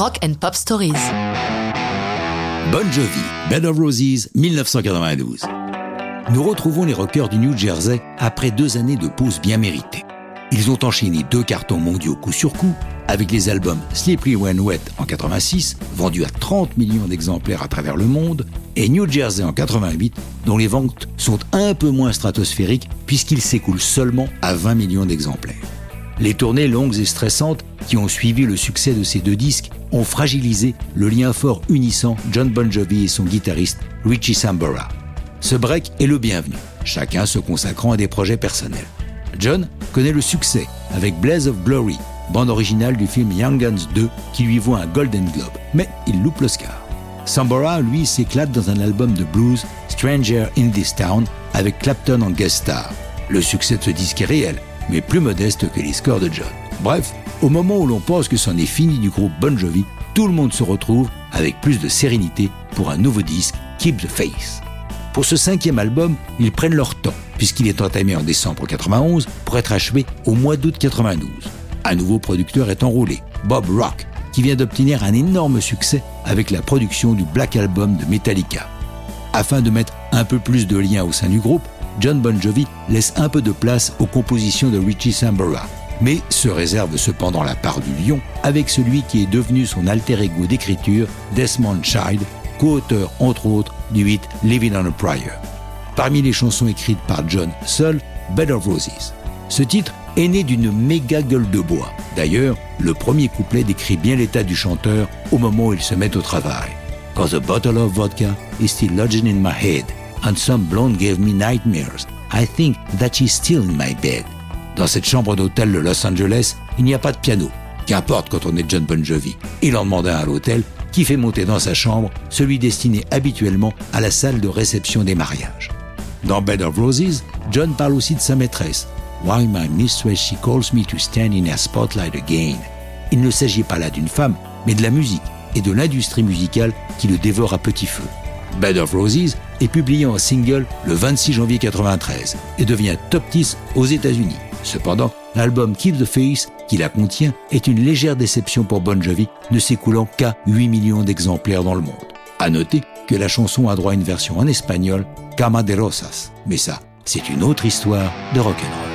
Rock and Pop Stories. Bon Jovi, Bed of Roses, 1992. Nous retrouvons les rockers du New Jersey après deux années de pause bien méritées. Ils ont enchaîné deux cartons mondiaux coup sur coup, avec les albums Slippery When Wet en 86, vendu à 30 millions d'exemplaires à travers le monde, et New Jersey en 88, dont les ventes sont un peu moins stratosphériques puisqu'il s'écoule seulement à 20 millions d'exemplaires. Les tournées longues et stressantes qui ont suivi le succès de ces deux disques ont fragilisé le lien fort unissant John Bon Jovi et son guitariste Richie Sambora. Ce break est le bienvenu, chacun se consacrant à des projets personnels. John connaît le succès avec Blaze of Glory, bande originale du film Young Guns 2 qui lui voit un Golden Globe, mais il loupe l'Oscar. Sambora, lui, s'éclate dans un album de blues, Stranger in This Town, avec Clapton en guest star. Le succès de ce disque est réel, mais plus modeste que les scores de John. Bref, au moment où l'on pense que c'en est fini du groupe Bon Jovi, tout le monde se retrouve avec plus de sérénité pour un nouveau disque, Keep the Face. Pour ce cinquième album, ils prennent leur temps, puisqu'il est entamé en décembre 91 pour être achevé au mois d'août 92. Un nouveau producteur est enrôlé, Bob Rock, qui vient d'obtenir un énorme succès avec la production du Black Album de Metallica. Afin de mettre un peu plus de lien au sein du groupe, John Bon Jovi laisse un peu de place aux compositions de Richie Sambora, mais se réserve cependant la part du lion avec celui qui est devenu son alter ego d'écriture, Desmond Child, co-auteur entre autres du hit Living on a Prayer. Parmi les chansons écrites par John seul, Bed of Roses. Ce titre est né d'une méga gueule de bois. D'ailleurs, le premier couplet décrit bien l'état du chanteur au moment où il se met au travail. Cause a bottle of vodka is still lodging in my head, and some blonde gave me nightmares. I think that she's still in my bed. Dans cette chambre d'hôtel de Los Angeles, il n'y a pas de piano. Qu'importe quand on est John Bon Jovi. Il en demande un à l'hôtel qui fait monter dans sa chambre celui destiné habituellement à la salle de réception des mariages. Dans Bed of Roses, John parle aussi de sa maîtresse. Why my mistress she calls me to stand in her spotlight again? Il ne s'agit pas là d'une femme, mais de la musique et de l'industrie musicale qui le dévore à petit feu. Bed of Roses est publié en single le 26 janvier 1993 et devient top 10 aux États-Unis. Cependant, l'album Keep the Face, qui la contient, est une légère déception pour Bon Jovi, ne s'écoulant qu'à 8 millions d'exemplaires dans le monde. À noter que la chanson a droit à une version en espagnol, Cama de Rosas. Mais ça, c'est une autre histoire de rock'n'roll.